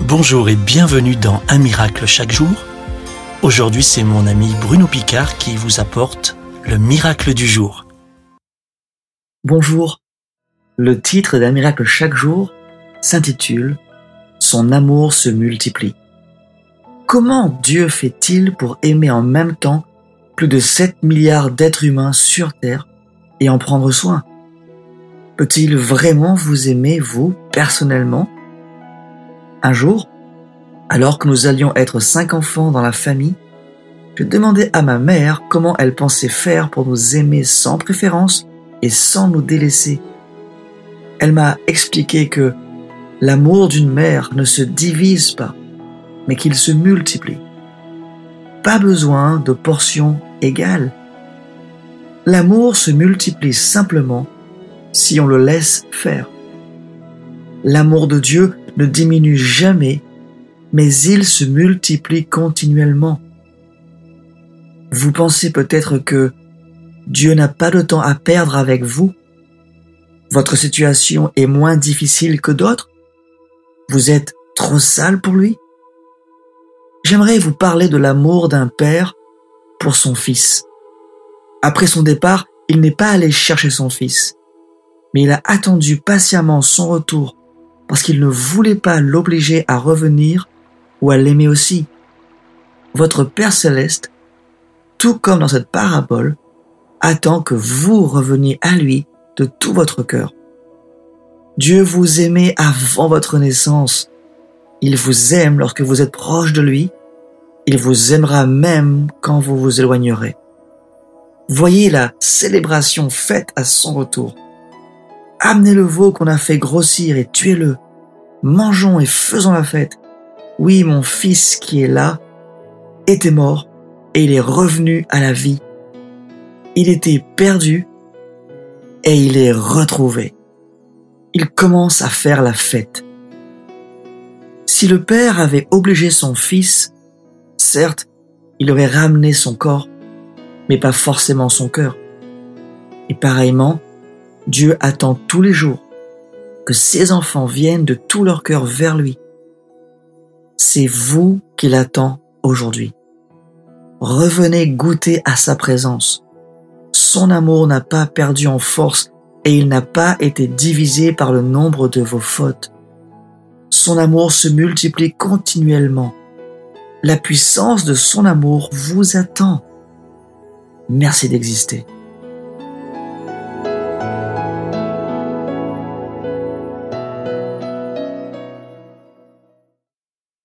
Bonjour et bienvenue dans Un miracle chaque jour. Aujourd'hui, c'est mon ami Bruno Picard qui vous apporte le miracle du jour. Bonjour. Le titre d'Un miracle chaque jour s'intitule Son amour se multiplie. Comment Dieu fait-il pour aimer en même temps plus de 7 milliards d'êtres humains sur Terre et en prendre soin? Peut-il vraiment vous aimer, vous, personnellement? Un jour, alors que nous allions être cinq enfants dans la famille, je demandais à ma mère comment elle pensait faire pour nous aimer sans préférence et sans nous délaisser. Elle m'a expliqué que l'amour d'une mère ne se divise pas, mais qu'il se multiplie. Pas besoin de portions égales. L'amour se multiplie simplement si on le laisse faire. L'amour de Dieu ne diminue jamais, mais il se multiplie continuellement. Vous pensez peut-être que Dieu n'a pas de temps à perdre avec vous Votre situation est moins difficile que d'autres Vous êtes trop sale pour lui J'aimerais vous parler de l'amour d'un père pour son fils. Après son départ, il n'est pas allé chercher son fils mais il a attendu patiemment son retour parce qu'il ne voulait pas l'obliger à revenir ou à l'aimer aussi. Votre Père céleste, tout comme dans cette parabole, attend que vous reveniez à lui de tout votre cœur. Dieu vous aimait avant votre naissance. Il vous aime lorsque vous êtes proche de lui. Il vous aimera même quand vous vous éloignerez. Voyez la célébration faite à son retour. Amenez le veau qu'on a fait grossir et tuez-le. Mangeons et faisons la fête. Oui, mon fils qui est là était mort et il est revenu à la vie. Il était perdu et il est retrouvé. Il commence à faire la fête. Si le père avait obligé son fils, certes, il aurait ramené son corps, mais pas forcément son cœur. Et pareillement, Dieu attend tous les jours que ses enfants viennent de tout leur cœur vers lui. C'est vous qu'il attend aujourd'hui. Revenez goûter à sa présence. Son amour n'a pas perdu en force et il n'a pas été divisé par le nombre de vos fautes. Son amour se multiplie continuellement. La puissance de son amour vous attend. Merci d'exister.